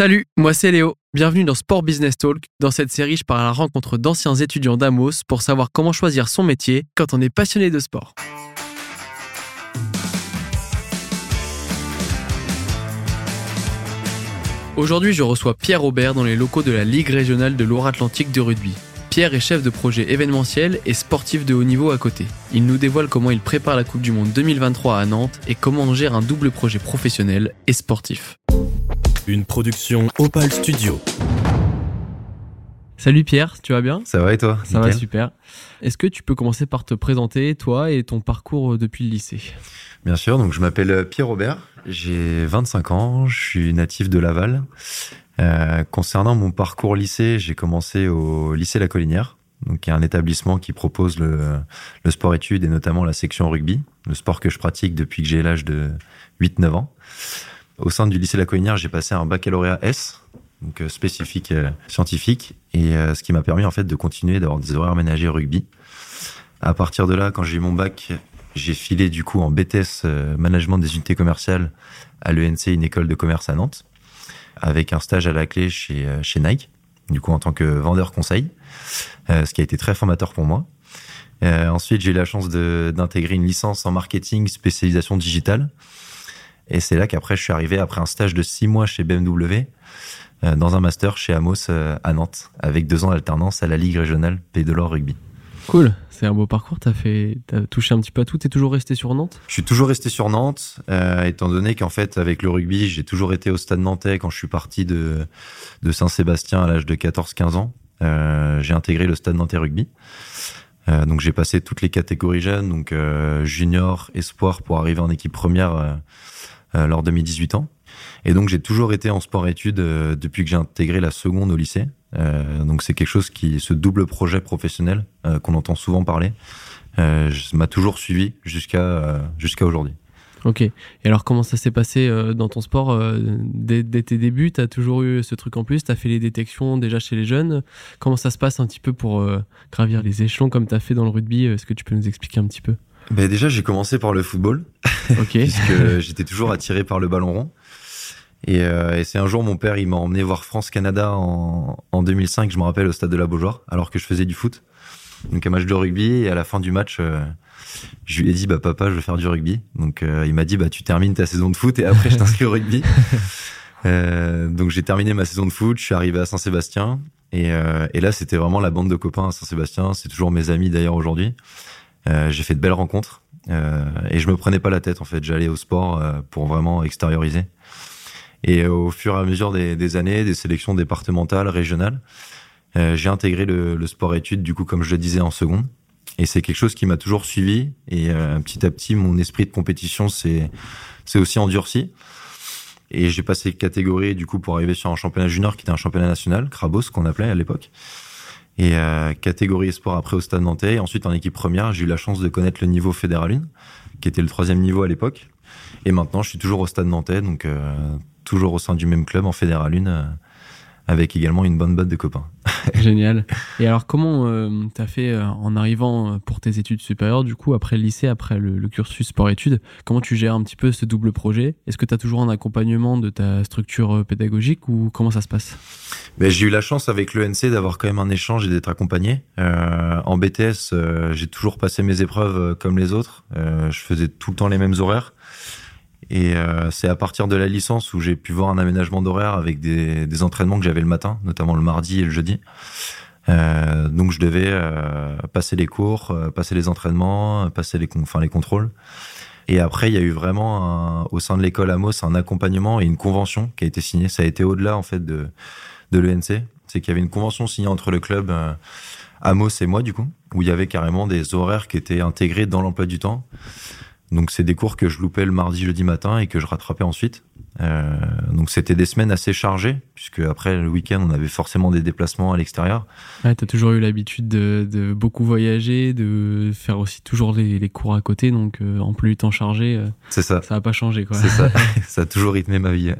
Salut, moi c'est Léo. Bienvenue dans Sport Business Talk. Dans cette série, je pars à la rencontre d'anciens étudiants d'Amos pour savoir comment choisir son métier quand on est passionné de sport. Aujourd'hui, je reçois Pierre Aubert dans les locaux de la Ligue régionale de Loire-Atlantique de rugby. Pierre est chef de projet événementiel et sportif de haut niveau à côté. Il nous dévoile comment il prépare la Coupe du Monde 2023 à Nantes et comment on gère un double projet professionnel et sportif. Une production Opal Studio. Salut Pierre, tu vas bien? Ça va et toi? Ça va super. Est-ce que tu peux commencer par te présenter, toi et ton parcours depuis le lycée? Bien sûr, donc je m'appelle Pierre Robert, j'ai 25 ans, je suis natif de Laval. Euh, concernant mon parcours lycée, j'ai commencé au lycée La Collinière, donc qui est un établissement qui propose le, le sport-études et notamment la section rugby, le sport que je pratique depuis que j'ai l'âge de 8-9 ans. Au sein du lycée La Collinière, j'ai passé un baccalauréat S, donc euh, spécifique euh, scientifique, et euh, ce qui m'a permis en fait de continuer d'avoir des horaires ménagers rugby. À partir de là, quand j'ai eu mon bac, j'ai filé du coup en BTS management des unités commerciales à l'ENC, une école de commerce à Nantes avec un stage à la clé chez, chez Nike, du coup en tant que vendeur conseil, ce qui a été très formateur pour moi. Ensuite, j'ai eu la chance d'intégrer une licence en marketing spécialisation digitale. Et c'est là qu'après, je suis arrivé après un stage de six mois chez BMW, dans un master chez Amos à Nantes, avec deux ans d'alternance à la Ligue régionale Pays de l'Or Rugby. Cool, c'est un beau parcours. T'as fait, as touché un petit peu à tout. T'es toujours resté sur Nantes? Je suis toujours resté sur Nantes, euh, étant donné qu'en fait, avec le rugby, j'ai toujours été au Stade Nantais quand je suis parti de de Saint-Sébastien à l'âge de 14-15 ans. Euh, j'ai intégré le Stade Nantais Rugby. Euh, donc j'ai passé toutes les catégories jeunes, donc euh, junior, espoir, pour arriver en équipe première euh, euh, lors de mes 18 ans. Et donc j'ai toujours été en sport-études depuis que j'ai intégré la seconde au lycée. Euh, donc c'est quelque chose qui, ce double projet professionnel euh, qu'on entend souvent parler, euh, m'a toujours suivi jusqu'à jusqu'à aujourd'hui. Ok. Et alors, comment ça s'est passé dans ton sport dès, dès, tes débuts? Tu as toujours eu ce truc en plus? Tu as fait les détections déjà chez les jeunes? Comment ça se passe un petit peu pour gravir les échelons comme tu as fait dans le rugby? Est-ce que tu peux nous expliquer un petit peu? Ben Déjà, j'ai commencé par le football. Ok. puisque j'étais toujours attiré par le ballon rond. Et, euh, et c'est un jour, mon père, il m'a emmené voir France-Canada en, en 2005, je me rappelle, au stade de la Beaujoire, alors que je faisais du foot. Donc un match de rugby, et à la fin du match, euh, je lui ai dit, bah papa, je veux faire du rugby. Donc euh, il m'a dit, bah tu termines ta saison de foot et après je t'inscris au rugby. Euh, donc j'ai terminé ma saison de foot, je suis arrivé à Saint-Sébastien. Et, et là, c'était vraiment la bande de copains à Saint-Sébastien. C'est toujours mes amis d'ailleurs aujourd'hui. J'ai fait de belles rencontres. et je me prenais pas la tête en fait. J'allais au sport pour vraiment extérioriser. Et euh, au fur et à mesure des, des années, des sélections départementales, régionales, euh, j'ai intégré le, le sport-études, du coup, comme je le disais, en seconde. Et c'est quelque chose qui m'a toujours suivi. Et euh, petit à petit, mon esprit de compétition s'est aussi endurci. Et j'ai passé catégorie, du coup, pour arriver sur un championnat junior qui était un championnat national, Crabos, qu'on appelait à l'époque. Et euh, catégorie espoir après au Stade Nantais. Et ensuite, en équipe première, j'ai eu la chance de connaître le niveau fédéral 1, qui était le troisième niveau à l'époque. Et maintenant, je suis toujours au Stade Nantais, donc euh, toujours au sein du même club en Fédéral 1 euh, avec également une bonne botte de copains. Génial. Et alors, comment euh, tu as fait euh, en arrivant pour tes études supérieures, du coup, après le lycée, après le, cursus sport-études Comment tu gères un petit peu ce double projet? Est-ce que tu as toujours un accompagnement de ta structure pédagogique ou comment ça se passe? Ben, J'ai eu la chance avec l'ENC d'avoir quand même un échange et d'être accompagné. Euh, en BTS, j'ai toujours passé mes épreuves comme les autres. je faisais tout le temps les mêmes horaires. Et euh, c'est à partir de la licence où j'ai pu voir un aménagement d'horaire avec des, des, entraînements que j'avais le matin, notamment le mardi et le jeudi. Euh, donc je devais euh, passer les cours, euh, passer les entraînements, passer les, enfin, les contrôles. Et après, il y a eu vraiment un, au sein de l'école Amos un accompagnement et une convention qui a été signée. Ça a été au-delà en fait de, de l'ENC. C'est qu'il y avait une convention signée entre le club euh, Amos et moi du coup, où il y avait carrément des horaires qui étaient intégrés dans l'emploi du temps. Donc c'est des cours que je loupais le mardi, jeudi matin et que je rattrapais ensuite. Euh, donc c'était des semaines assez chargées puisque après le week-end on avait forcément des déplacements à l'extérieur. Ouais, t'as toujours eu l'habitude de, de, beaucoup voyager, de faire aussi toujours les, les cours à côté, donc euh, en plus du temps chargé. Euh, c'est ça. Ça a pas changé quoi. C'est ça. ça a toujours rythmé ma vie.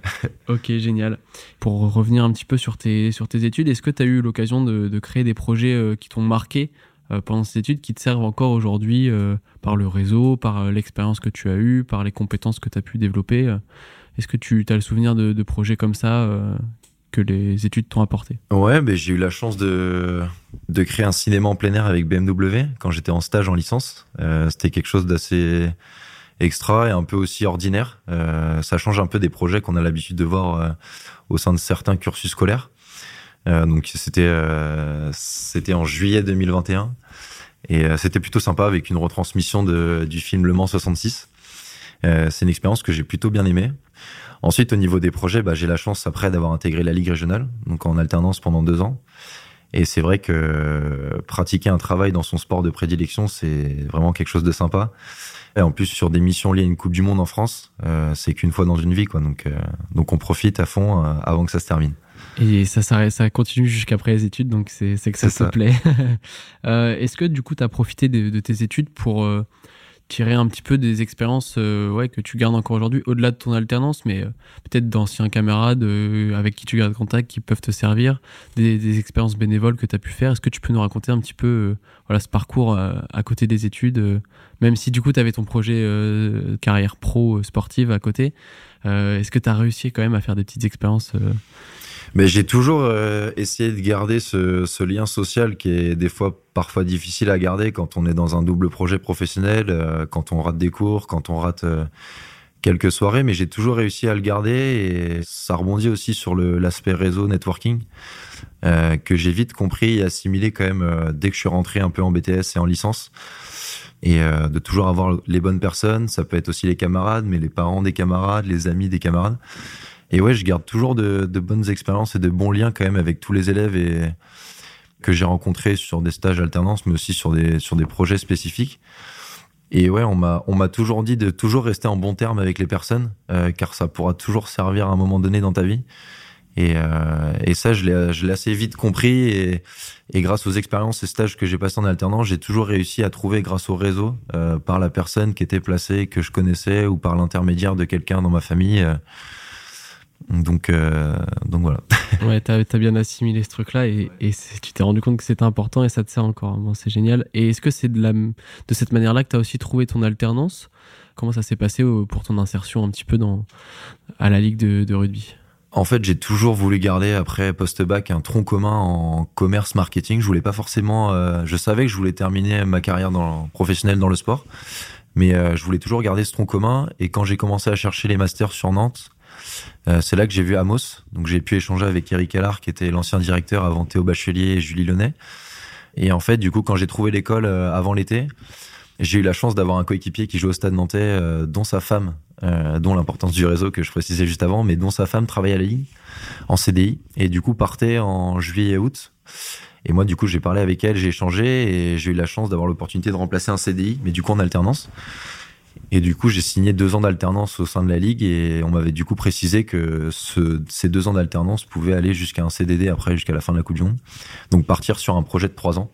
ok, génial. Pour revenir un petit peu sur tes sur tes études, est-ce que tu as eu l'occasion de, de, créer des projets qui t'ont marqué pendant ces études qui te servent encore aujourd'hui euh, par le réseau, par euh, l'expérience que tu as eue, par les compétences que tu as pu développer. Est-ce que tu as le souvenir de, projets comme ça que les études t'ont apporté? Ouais, ben j'ai eu la chance de, de créer un cinéma en plein air avec BMW quand j'étais en stage en licence. Euh, C'était quelque chose d'assez extra et un peu aussi ordinaire. Euh, ça change un peu des projets qu'on a l'habitude de voir euh, au sein de certains cursus scolaires. Euh, donc c'était euh, c'était en juillet 2021 et euh, c'était plutôt sympa avec une retransmission de, du film Le Mans 66. C'est une expérience que j'ai plutôt bien aimée. Ensuite, au niveau des projets, bah, j'ai la chance après d'avoir intégré la Ligue régionale, donc en alternance pendant deux ans. Et c'est vrai que pratiquer un travail dans son sport de prédilection, c'est vraiment quelque chose de sympa. Et en plus, sur des missions liées à une Coupe du Monde en France, euh, c'est qu'une fois dans une vie, quoi. Donc, euh, donc on profite à fond avant que ça se termine. Et ça, ça, ça continue jusqu'après les études, donc c'est que ça te plaît. Euh, est-ce que du coup, tu as profité de, de, tes études pour euh, tirer un petit peu des expériences euh, ouais, que tu gardes encore aujourd'hui, au-delà de ton alternance, mais peut-être d'anciens camarades avec qui tu gardes contact, qui peuvent te servir, des, des expériences bénévoles que tu as pu faire? Est-ce que tu peux nous raconter un petit peu voilà, ce parcours à côté des études, même si du coup, tu avais ton projet carrière pro sportive à côté Est-ce que tu as réussi quand même à faire des petites expériences mais j'ai toujours euh, essayé de garder ce, ce, lien social qui est des fois parfois difficile à garder quand on est dans un double projet professionnel, euh, quand on rate des cours, quand on rate euh, quelques soirées, mais j'ai toujours réussi à le garder et ça rebondit aussi sur l'aspect réseau networking euh, que j'ai vite compris et assimilé quand même dès que je suis rentré un peu en BTS et en licence et de toujours avoir les bonnes personnes. Ça peut être aussi les camarades, mais les parents des camarades, les amis des camarades. Et ouais, je garde toujours de, de, bonnes expériences et de bons liens quand même avec tous les élèves et que j'ai rencontrés sur des stages alternance, mais aussi sur des sur des projets spécifiques. Et ouais, on m'a toujours dit de toujours rester en bon terme avec les personnes, euh, car ça pourra toujours servir à un moment donné dans ta vie. Et, euh, et ça, je l'ai je l'ai assez vite compris et, et grâce aux expériences et stages que j'ai passés en alternance, j'ai toujours réussi à trouver grâce au réseau euh, par la personne qui était placée que je connaissais ou par l'intermédiaire de quelqu'un dans ma famille euh, donc, euh, donc voilà. ouais, t'as as bien assimilé ce truc-là et, et tu t'es rendu compte que c'était important et ça te sert encore. Bon, c'est génial. Et est-ce que c'est de, la, de cette manière-là que tu as aussi trouvé ton alternance? Comment ça s'est passé pour ton insertion un petit peu dans, à la ligue de, de rugby? En fait, j'ai toujours voulu garder après post-bac un tronc commun en commerce marketing. Je voulais pas forcément. Euh, je savais que je voulais terminer ma carrière dans, professionnelle dans le sport, mais euh, je voulais toujours garder ce tronc commun. Et quand j'ai commencé à chercher les masters sur Nantes, euh, c'est là que j'ai vu Amos. Donc j'ai pu échanger avec Eric Allard, qui était l'ancien directeur avant Théo Bachelier et Julie Launay. Et en fait, du coup, quand j'ai trouvé l'école euh, avant l'été, j'ai eu la chance d'avoir un coéquipier qui joue au Stade Nantais, euh, dont sa femme, dont l'importance du réseau que je précisais juste avant, mais dont sa femme travaillait à la Ligue en CDI et du coup partait en juillet et août. Et moi, du coup, j'ai parlé avec elle, j'ai échangé et j'ai eu la chance d'avoir l'opportunité de remplacer un CDI, mais du coup en alternance. Et du coup, j'ai signé deux ans d'alternance au sein de la ligue et on m'avait du coup précisé que ce, ces deux ans d'alternance pouvaient aller jusqu'à un CDD après, jusqu'à la fin de la Coupe du Monde. Donc partir sur un projet de trois ans.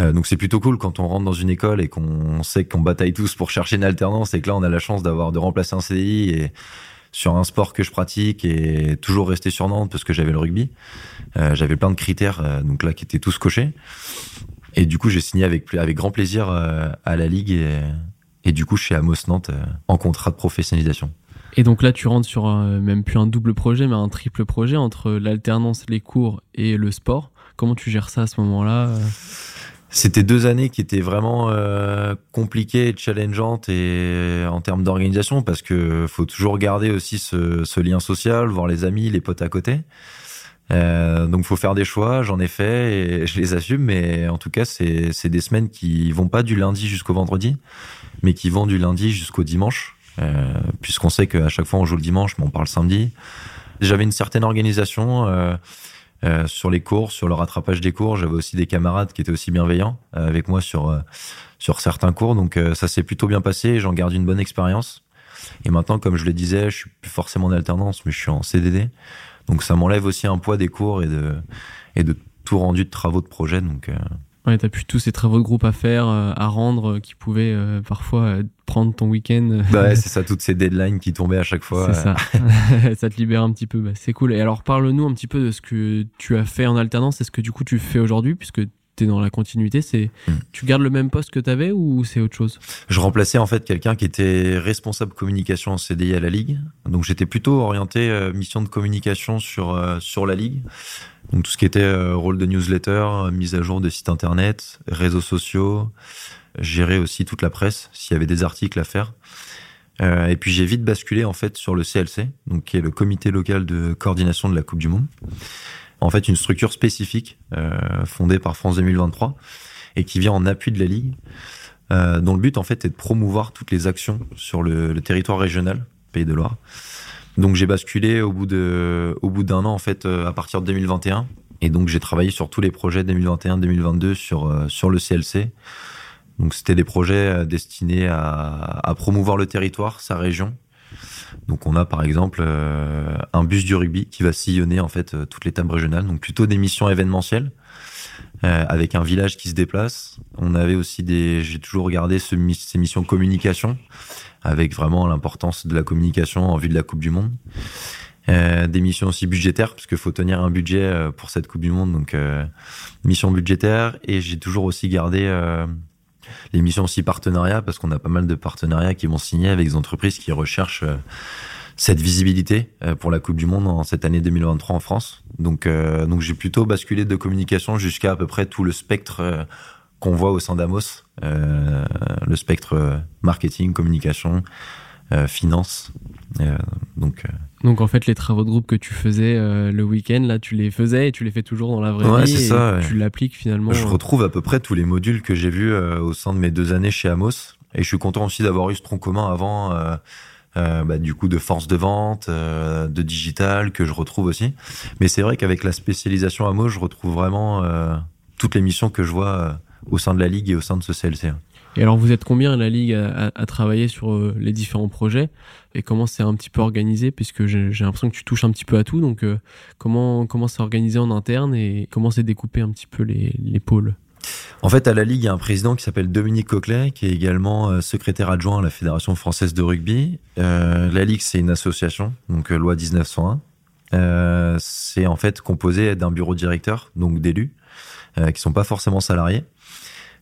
Euh, donc c'est plutôt cool quand on rentre dans une école et qu'on sait qu'on bataille tous pour chercher une alternance et que là on a la chance d'avoir de remplacer un CDI et sur un sport que je pratique et toujours rester sur Nantes parce que j'avais le rugby. Euh, j'avais plein de critères euh, donc là qui étaient tous cochés. Et du coup j'ai signé avec avec grand plaisir euh, à la ligue et et du coup chez Amos Nantes euh, en contrat de professionnalisation. Et donc là, tu rentres sur un, même plus un double projet, mais un triple projet entre l'alternance, les cours et le sport. Comment tu gères ça à ce moment-là C'était deux années qui étaient vraiment euh, compliquées, challengeantes et en termes d'organisation parce que faut toujours garder aussi ce, ce, lien social, voir les amis, les potes à côté. Euh, donc faut faire des choix, j'en ai fait et je les assume, mais en tout cas c'est des semaines qui vont pas du lundi jusqu'au vendredi mais qui vont du lundi jusqu'au dimanche, euh, puisqu'on sait qu'à chaque fois on joue le dimanche, mais on parle samedi. J'avais une certaine organisation euh, euh, sur les cours, sur le rattrapage des cours. J'avais aussi des camarades qui étaient aussi bienveillants euh, avec moi sur euh, sur certains cours, donc euh, ça s'est plutôt bien passé. J'en garde une bonne expérience. Et maintenant, comme je le disais, je suis plus forcément en alternance, mais je suis en CDD, donc ça m'enlève aussi un poids des cours et de et de tout rendu de travaux de projet. Donc Ouais, t'as plus tous ces travaux de groupe à faire, euh, à rendre, euh, qui pouvaient euh, parfois prendre ton week-end. Bah ouais, c'est ça, toutes ces deadlines qui tombaient à chaque fois. C'est ça. ça te libère un petit peu. Bah, c'est cool. Et alors, parle-nous un petit peu de ce que tu as fait en alternance et ce que du coup tu fais aujourd'hui, puisque tu es dans la continuité. C'est Mm. Tu gardes le même poste que tu avais ou c'est autre chose? Je remplaçais en fait quelqu'un qui était responsable communication en CDI à la Ligue. Donc j'étais plutôt orienté euh, mission de communication sur euh, sur la Ligue. Donc tout ce qui était euh, rôle de newsletter, euh, mise à jour de sites internet, réseaux sociaux, gérer aussi toute la presse s'il y avait des articles à faire. Euh, et puis j'ai vite basculé en fait sur le CLC, donc qui est le comité local de coordination de la Coupe du Monde. En fait, une structure spécifique euh, fondée par France 2023 et qui vient en appui de la Ligue euh, dont le but en fait est de promouvoir toutes les actions sur le, le territoire régional, Pays de Loire. Donc j'ai basculé au bout de au bout d'un an en fait euh, à partir de 2021 et donc j'ai travaillé sur tous les projets 2021-2022 sur sur le CLC. Donc c'était des projets destinés à, à promouvoir le territoire, sa région. Donc on a par exemple euh, un bus du rugby qui va sillonner en fait euh, toutes les tables régionales, donc plutôt des missions événementielles euh, avec un village qui se déplace. On avait aussi des, j'ai toujours regardé ce, ces missions communication, avec vraiment l'importance de la communication en vue de la Coupe du Monde. Des missions aussi budgétaires, parce qu'il faut tenir un budget pour cette Coupe du Monde, donc euh, mission budgétaire. Et j'ai toujours aussi gardé les missions aussi partenariats, parce qu'on a pas mal de partenariats qui vont signer avec des entreprises qui recherchent euh, cette visibilité euh, pour la Coupe du Monde en cette année 2023 en France. Donc, euh, donc j'ai plutôt basculé de communication jusqu'à à peu près tout le spectre qu'on voit au sein d'Amos, le spectre marketing, communication, euh, finance. Donc, Donc en fait, les travaux de groupe que tu faisais euh, le week-end, là, tu les faisais et tu les fais toujours dans la vraie Ouais, vie et ça, ouais. tu l'appliques finalement. je euh, retrouve à peu près tous les modules que j'ai vus euh, au sein de mes deux années chez Amos. Et je suis content aussi d'avoir eu ce tronc commun avant, euh, euh, bah, du coup, de force de vente, euh, de digital, que je retrouve aussi. Mais c'est vrai qu'avec la spécialisation Amos, je retrouve vraiment euh, toutes les missions que je vois euh, au sein de la Ligue et au sein de ce CLC. Et alors, vous êtes combien à la Ligue à, à- travailler sur euh, les différents projets? Et comment c'est un petit peu organisé? Puisque j'ai l'impression que tu touches un petit peu à tout. Donc, euh, comment comment c'est organisé en interne et comment c'est découpé un petit peu les, les pôles? En fait, à la Ligue, il y a un président qui s'appelle Dominique Coquelet, qui est également euh, secrétaire adjoint à la Fédération française de rugby. La Ligue, c'est une association, donc loi 1901. Euh, c'est en fait composé d'un bureau directeur, donc d'élus, qui sont pas forcément salariés.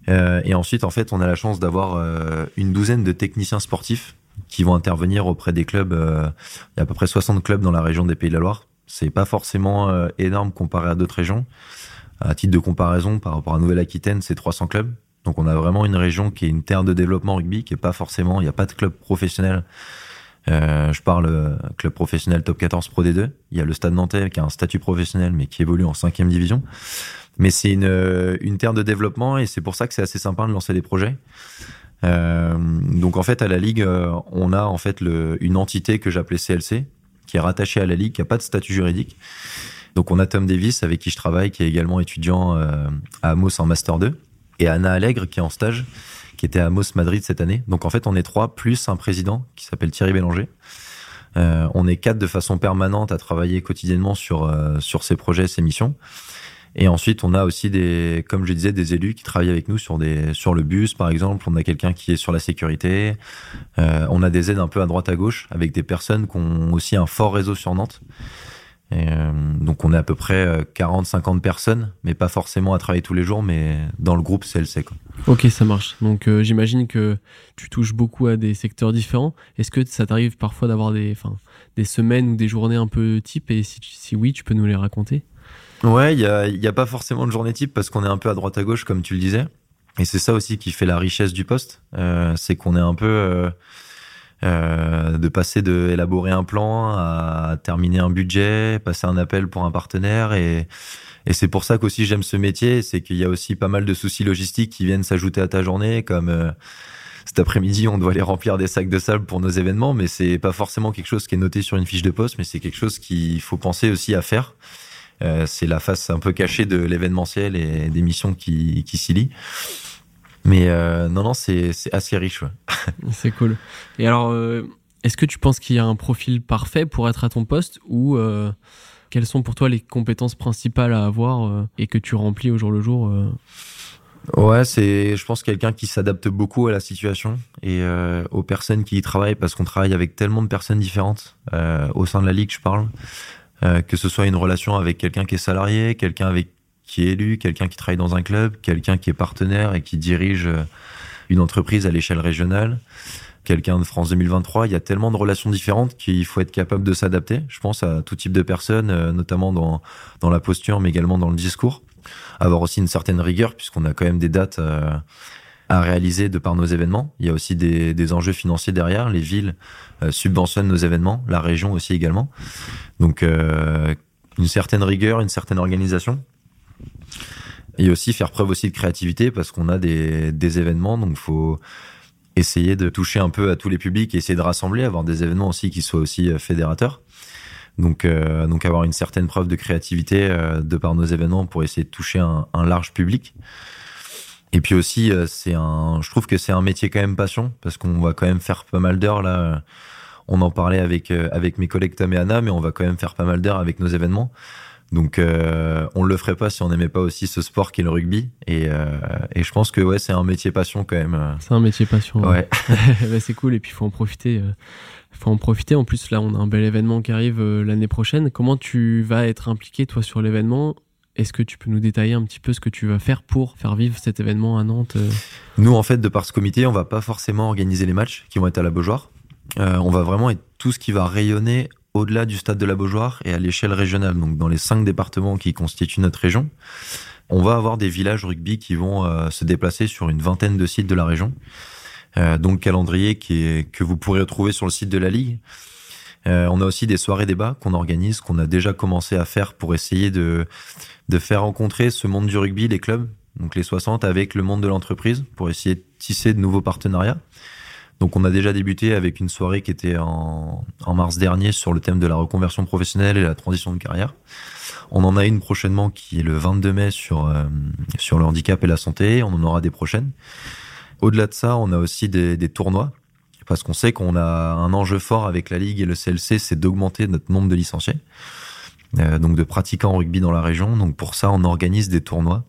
Euh, et ensuite, en fait, on a la chance d'avoir euh, une douzaine de techniciens sportifs qui vont intervenir auprès des clubs. euh, il y a à peu près 60 clubs dans la région des Pays de la Loire. C'est pas forcément euh, énorme comparé à d'autres régions. À titre de comparaison, par rapport à Nouvelle-Aquitaine, c'est 300 clubs. Donc on a vraiment une région qui est une terre de développement rugby, qui est pas forcément, il n'y a pas de club professionnel. Euh, je parle euh, club professionnel top 14 Pro D2. Il y a le Stade Nantais qui a un statut professionnel, mais qui évolue en cinquième division. Mais c'est une, euh, une terre de développement et c'est pour ça que c'est assez sympa de lancer des projets. Euh, donc en fait à la ligue, euh, on a en fait le, une entité que j'appelais CLC, qui est rattachée à la ligue, qui a pas de statut juridique. Donc on a Tom Davis avec qui je travaille, qui est également étudiant euh, à Amos en master 2, et Anna Allègre qui est en stage, qui était à Amos Madrid cette année. Donc en fait on est trois plus un président qui s'appelle Thierry Bélanger. Euh, on est quatre de façon permanente à travailler quotidiennement sur euh, sur ces projets, ces missions. Et ensuite, on a aussi des, comme je disais, des élus qui travaillent avec nous sur des, sur le bus, par exemple. On a quelqu'un qui est sur la sécurité. Euh, on a des aides un peu à droite à gauche avec des personnes qui ont aussi un fort réseau sur Nantes. Euh, donc, on est à peu près 40, 50 personnes, mais pas forcément à travailler tous les jours, mais dans le groupe CLC, quoi. Ok, ça marche. Donc, euh, j'imagine que tu touches beaucoup à des secteurs différents. Est-ce que ça t'arrive parfois d'avoir des, des semaines ou des journées un peu type? Et si oui, tu peux nous les raconter? Ouais, il a, y a pas forcément de journée type parce qu'on est un peu à droite à gauche, comme tu le disais. Et c'est ça aussi qui fait la richesse du poste, euh, c'est qu'on est un peu euh, euh, de passer de élaborer un plan à terminer un budget, passer un appel pour un partenaire et et c'est pour ça qu'aussi j'aime ce métier, c'est qu'il y a aussi pas mal de soucis logistiques qui viennent s'ajouter à ta journée, comme euh, cet après-midi on doit aller remplir des sacs de sable pour nos événements, mais c'est pas forcément quelque chose qui est noté sur une fiche de poste, mais c'est quelque chose qu'il faut penser aussi à faire. Euh, c'est la face un peu cachée de l'événementiel et des missions qui, qui s'y lient. Mais euh, non, non, c'est assez riche. Ouais. C'est cool. Et alors, euh, est-ce que tu penses qu'il y a un profil parfait pour être à ton poste ou euh, quelles sont pour toi les compétences principales à avoir et que tu remplis au jour le jour Ouais, c'est, je pense, quelqu'un qui s'adapte beaucoup à la situation et aux personnes qui y travaillent parce qu'on travaille avec tellement de personnes différentes au sein de la ligue, je parle. Euh, que ce soit une relation avec quelqu'un qui est salarié, quelqu'un avec qui est élu, quelqu'un qui travaille dans un club, quelqu'un qui est partenaire et qui dirige euh, une entreprise à l'échelle régionale, quelqu'un de France 2023. Il y a tellement de relations différentes qu'il faut être capable de s'adapter, je pense, à tout type de personnes, euh, notamment dans, dans la posture, mais également dans le discours. Avoir aussi une certaine rigueur, puisqu'on a quand même des dates euh, à réaliser de par nos événements. Il y a aussi des, des enjeux financiers derrière. Les villes euh, subventionnent nos événements, la région aussi également. Donc euh, une certaine rigueur, une certaine organisation. Et aussi faire preuve aussi de créativité parce qu'on a des, des événements, donc faut essayer de toucher un peu à tous les publics essayer de rassembler, avoir des événements aussi qui soient aussi euh, fédérateurs. Donc, euh, donc avoir une certaine preuve de créativité euh, de par nos événements pour essayer de toucher un, un large public. Et puis aussi, euh, c'est un, je trouve que c'est un métier quand même passion parce qu'on va quand même faire pas mal d'heures là. On en parlait avec euh, avec mes collègues Tom et Anna, mais on va quand même faire pas mal d'heures avec nos événements. Donc euh, on le ferait pas si on n'aimait pas aussi ce sport qui est le rugby. Et, euh, et je pense que ouais, c'est un métier passion quand même. euh. C'est un métier passion. Ouais. Bah, c'est cool et puis il faut en profiter. faut en profiter. En plus, là, on a un bel événement qui arrive l'année prochaine. Comment tu vas être impliqué, toi, sur l'événement? Est-ce que tu peux nous détailler un petit peu ce que tu vas faire pour faire vivre cet événement à Nantes euh Nous, en fait, de par ce comité, on va pas forcément organiser les matchs qui vont être à la Beaujoire. Euh, on va vraiment être tout ce qui va rayonner au-delà du stade de la Beaujoire et à l'échelle régionale, donc dans les cinq départements qui constituent notre région. On va avoir des villages rugby qui vont euh, se déplacer sur une vingtaine de sites de la région. Donc calendrier que vous pourrez retrouver sur le site de la Ligue. On a aussi des soirées débats qu'on organise, qu'on a déjà commencé à faire pour essayer de, de faire rencontrer ce monde du rugby, les clubs, donc les 60, avec le monde de l'entreprise, pour essayer de tisser de nouveaux partenariats. Donc on a déjà débuté avec une soirée qui était en, mars dernier sur le thème de la reconversion professionnelle et la transition de carrière. On en a une prochainement qui est le 22 mai sur, euh, sur le handicap et la santé. On en aura des prochaines. Au-delà de ça, on a aussi des, des tournois parce qu'on sait qu'on a un enjeu fort avec la Ligue et le CLC, c'est d'augmenter notre nombre de licenciés, donc de pratiquants en rugby dans la région. Donc pour ça, on organise des tournois,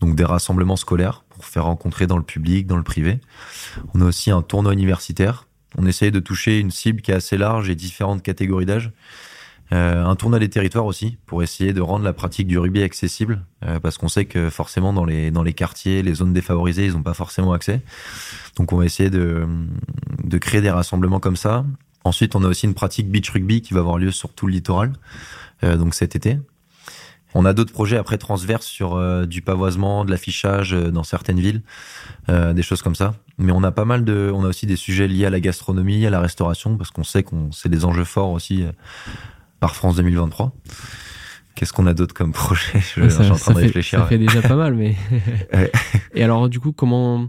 donc des rassemblements scolaires pour faire rencontrer dans le public, dans le privé. On a aussi un tournoi universitaire. On essaye de toucher une cible qui est assez large et différentes catégories d'âge. Euh, un tournoi des territoires aussi pour essayer de rendre la pratique du rugby accessible euh, parce qu'on sait que forcément dans les dans les quartiers, les zones défavorisées, ils n'ont pas forcément accès. Donc on va essayer de de créer des rassemblements comme ça. Ensuite, on a aussi une pratique beach rugby qui va avoir lieu sur tout le littoral, euh, donc cet été. On a d'autres projets après transverses sur euh, du pavoisement, de l'affichage euh, dans certaines villes, euh, des choses comme ça. Mais on a pas mal de, on a aussi des sujets liés à la gastronomie, à la restauration, parce qu'on sait qu'on c'est des enjeux forts aussi euh, par France 2023. Qu'est-ce qu'on a d'autre comme projet? Je, ça, suis en train ça de fait, réfléchir. ça fait déjà pas mal, mais. Et alors, du coup, comment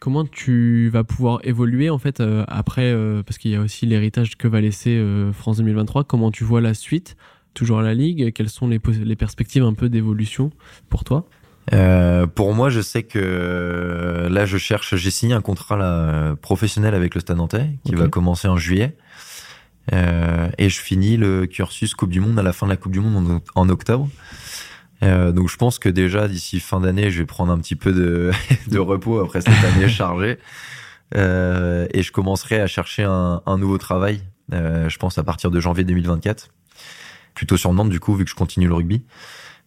comment tu vas pouvoir évoluer en fait euh, après euh, parce qu'il y a aussi l'héritage que va laisser euh, France 2023. Comment tu vois la suite Toujours à la Ligue Quelles sont les, perspectives un peu d'évolution pour toi? Euh, pour moi, je sais que euh, là, je cherche. J'ai signé un contrat là, professionnel avec le Stade Nantais qui va commencer en juillet. Euh, et je finis le cursus Coupe du Monde à la fin de la Coupe du Monde en, en octobre. Euh, donc je pense que déjà d'ici fin d'année, je vais prendre un petit peu de, de repos après cette année chargée. Euh, et je commencerai à chercher un, un nouveau travail, euh, je pense à partir de janvier 2024. Plutôt sur Nantes du coup, vu que je continue le rugby.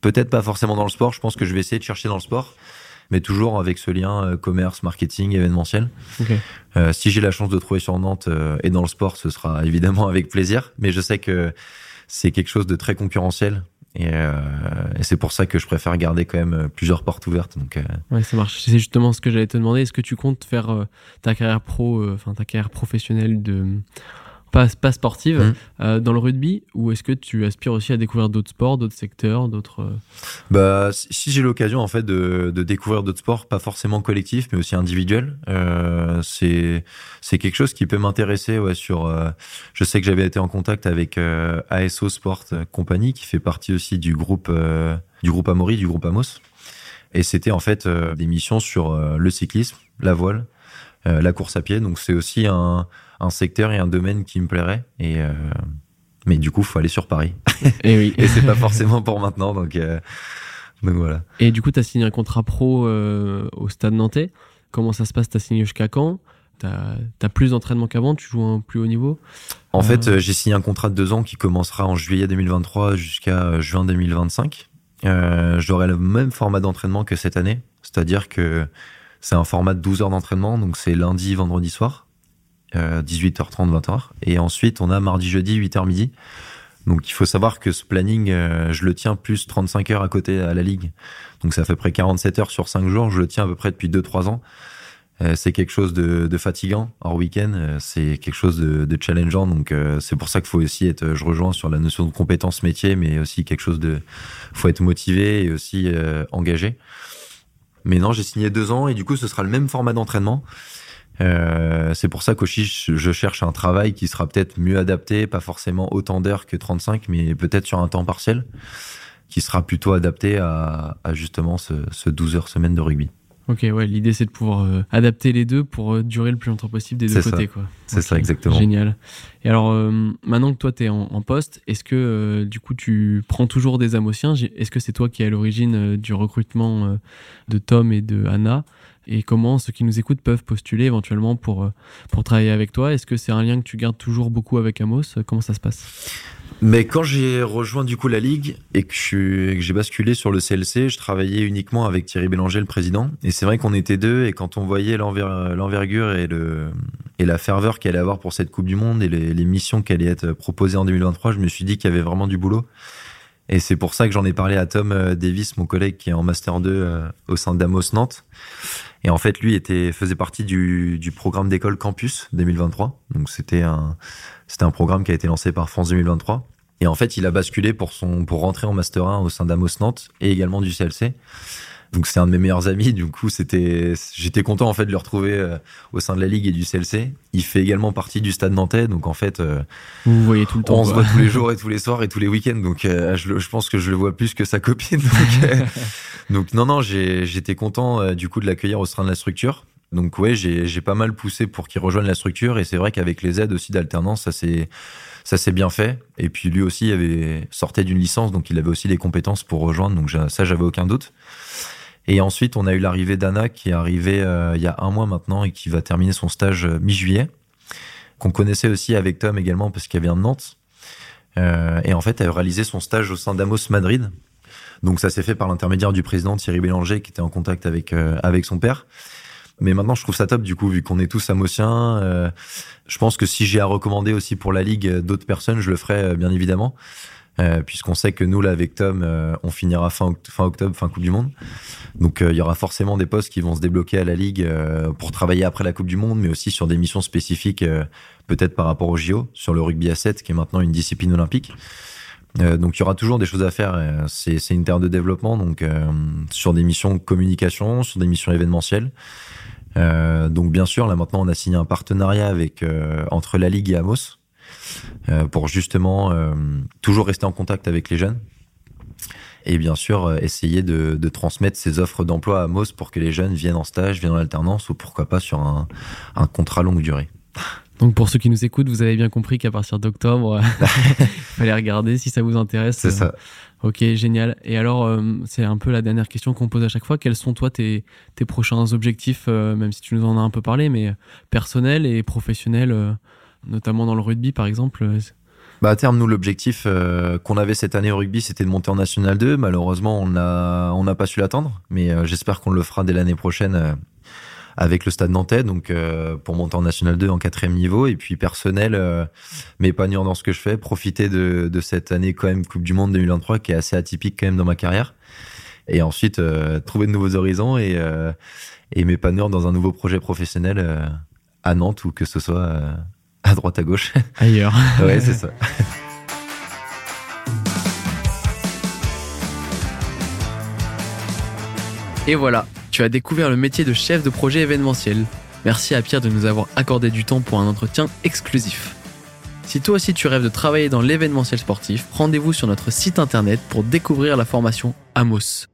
Peut-être pas forcément dans le sport, je pense que je vais essayer de chercher dans le sport, mais toujours avec ce lien euh, commerce, marketing, événementiel. Ok. Euh, si j'ai la chance de trouver sur Nantes euh, et dans le sport, ce sera évidemment avec plaisir. Mais je sais que c'est quelque chose de très concurrentiel. Et, euh, et c'est pour ça que je préfère garder quand même euh, plusieurs portes ouvertes. Donc, euh, Ouais, ça marche. C'est justement ce que j'allais te demander. Est-ce que tu comptes faire ta carrière pro, enfin ta carrière professionnelle de pas, pas sportive Mhm. euh, dans le rugby, ou est-ce que tu aspires aussi à découvrir d'autres sports, d'autres secteurs, d'autres euh, bah, si j'ai l'occasion en fait de, de découvrir d'autres sports, pas forcément collectifs, mais aussi individuels, euh, c'est c'est quelque chose qui peut m'intéresser. Ouais, sur, euh, je sais que j'avais été en contact avec ASO Sport Company, qui fait partie aussi du groupe du groupe Amaury, du groupe Amos. Et c'était en fait des missions sur le cyclisme, la voile, euh, la course à pied. Donc c'est aussi un, un secteur et un domaine qui me plairait. Et euh, mais du coup, faut aller sur Paris. Eh oui. Et c'est pas forcément pour maintenant. Donc euh, donc voilà. Et du coup, tu as signé un contrat pro au stade nantais. Comment ça se passe? Tu as signé jusqu'à quand? Tu as, plus d'entraînement qu'avant? Tu joues à un plus haut niveau? En fait, j'ai signé un contrat de deux ans qui commencera en juillet 2023 jusqu'à juin 2025. euh, j'aurai le même format d'entraînement que cette année. C'est-à-dire que c'est un format de 12 heures d'entraînement, donc c'est lundi, vendredi soir, 18h30, 20h. Et ensuite, on a mardi, jeudi, 8h midi. Donc il faut savoir que ce planning, euh, je le tiens plus 35 heures à côté à la ligue. Donc ça fait près 47 heures sur 5 jours. Je le tiens à peu près depuis 2-3 ans. Euh, c'est quelque chose de, de fatigant hors week-end. Euh, c'est quelque chose de, de challengeant. Donc c'est pour ça qu'il faut aussi être. Je rejoins sur la notion de compétence métier, mais aussi quelque chose de. Faut être motivé et aussi engagé. Mais non, j'ai signé deux ans et du coup ce sera le même format d'entraînement. Euh, c'est pour ça qu'aussi je cherche un travail qui sera peut-être mieux adapté, pas forcément autant d'heures que 35, mais peut-être sur un temps partiel, qui sera plutôt adapté à, justement ce, ce 12 heures semaine de rugby. Ok, ouais, l'idée c'est de pouvoir euh, adapter les deux pour euh, durer le plus longtemps possible des deux côtés. quoi. C'est ça, exactement. Génial. Et alors, maintenant que toi tu es en, en, poste, est-ce que du coup tu prends toujours des Amosiens Est-ce que c'est toi qui es à l'origine du recrutement de Tom et de Anna? Et comment ceux qui nous écoutent peuvent postuler éventuellement pour, euh, pour travailler avec toi. Est-ce que c'est un lien que tu gardes toujours beaucoup avec Amos? Comment ça se passe? Mais quand j'ai rejoint du coup la ligue et que j'ai basculé sur le CLC, je travaillais uniquement avec Thierry Bélanger, le président. Et c'est vrai qu'on était deux et quand on voyait l'envergure et, le, et la ferveur qu'elle allait avoir pour cette Coupe du Monde et les, missions qui allaient être proposées en 2023, je me suis dit qu'il y avait vraiment du boulot. Et c'est pour ça que j'en ai parlé à Tom euh, Davis, mon collègue qui est en Master 2 euh, au sein d'Amos Nantes. Et en fait, lui était faisait partie du, du programme d'école Campus 2023. Donc c'était un c'était un programme qui a été lancé par France 2023. Et en fait, il a basculé pour son pour rentrer en master 1 au sein d'Amos Nantes et également du CLC. Donc c'est un de mes meilleurs amis. Du coup, c'était, j'étais content en fait de le retrouver euh, au sein de la ligue et du CLC. Il fait également partie du Stade Nantais, donc en fait, euh, vous voyez tout le temps. On se voit tous les jours et tous les soirs et tous les week-ends. Donc euh, je, je, pense que je le vois plus que sa copine. Donc, donc non non, j'étais content du coup de l'accueillir au sein de la structure. Donc ouais, j'ai pas mal poussé pour qu'il rejoigne la structure et c'est vrai qu'avec les aides aussi d'alternance, ça s'est ça s'est bien fait. Et puis lui aussi avait sortait d'une licence, donc il avait aussi les compétences pour rejoindre. Donc ça, j'avais aucun doute. Et ensuite, on a eu l'arrivée d'Anna qui est arrivée euh, il y a un mois maintenant et qui va terminer son stage euh, mi-juillet, qu'on connaissait aussi avec Tom également parce qu'elle vient de Nantes. Euh, et en fait, elle a réalisé son stage au sein d'Amos Madrid. Donc ça s'est fait par l'intermédiaire du président Thierry Bélanger qui était en contact avec avec son père. Mais maintenant, je trouve ça top du coup, vu qu'on est tous amosiens. je pense que si j'ai à recommander aussi pour la ligue d'autres personnes, je le ferai bien évidemment. Euh, puisqu'on sait que nous, là, avec Tom, euh, on finira fin, octobre, fin Coupe du Monde. Donc, euh, il y aura forcément des postes qui vont se débloquer à la Ligue pour travailler après la Coupe du Monde, mais aussi sur des missions spécifiques, peut-être par rapport au JO, sur le rugby à 7, qui est maintenant une discipline olympique. donc, il y aura toujours des choses à faire. C'est une terre de développement, donc sur des missions communication, sur des missions événementielles. donc, bien sûr, là, maintenant, on a signé un partenariat avec entre la Ligue et Amos euh, pour justement euh, toujours rester en contact avec les jeunes et bien sûr euh, essayer de, de, transmettre ces offres d'emploi à MOS pour que les jeunes viennent en stage, viennent en alternance ou pourquoi pas sur un, un contrat longue durée. Donc pour ceux qui nous écoutent, vous avez bien compris qu'à partir d'octobre, il fallait regarder si ça vous intéresse. C'est ça. Ok, génial. Et alors, c'est un peu la dernière question qu'on pose à chaque fois. Quels sont toi tes, tes prochains objectifs, même si tu nous en as un peu parlé, mais personnels et professionnels notamment dans le rugby par exemple euh, bah à terme, nous, l'objectif euh, qu'on avait cette année au rugby, c'était de monter en National 2. Malheureusement, on n'a on pas su l'attendre, mais euh, j'espère qu'on le fera dès l'année prochaine avec le Stade Nantais, donc pour monter en National 2 en quatrième niveau. Et puis personnel, m'épanouir dans ce que je fais, profiter de, de cette année quand même Coupe du Monde 2023 qui est assez atypique quand même dans ma carrière. Et ensuite, trouver de nouveaux horizons et, et m'épanouir dans un nouveau projet professionnel à Nantes ou que ce soit à droite à gauche. Ailleurs. ouais, c'est ça. Et voilà, tu as découvert le métier de chef de projet événementiel. Merci à Pierre de nous avoir accordé du temps pour un entretien exclusif. Si toi aussi tu rêves de travailler dans l'événementiel sportif, rendez-vous sur notre site internet pour découvrir la formation Amos.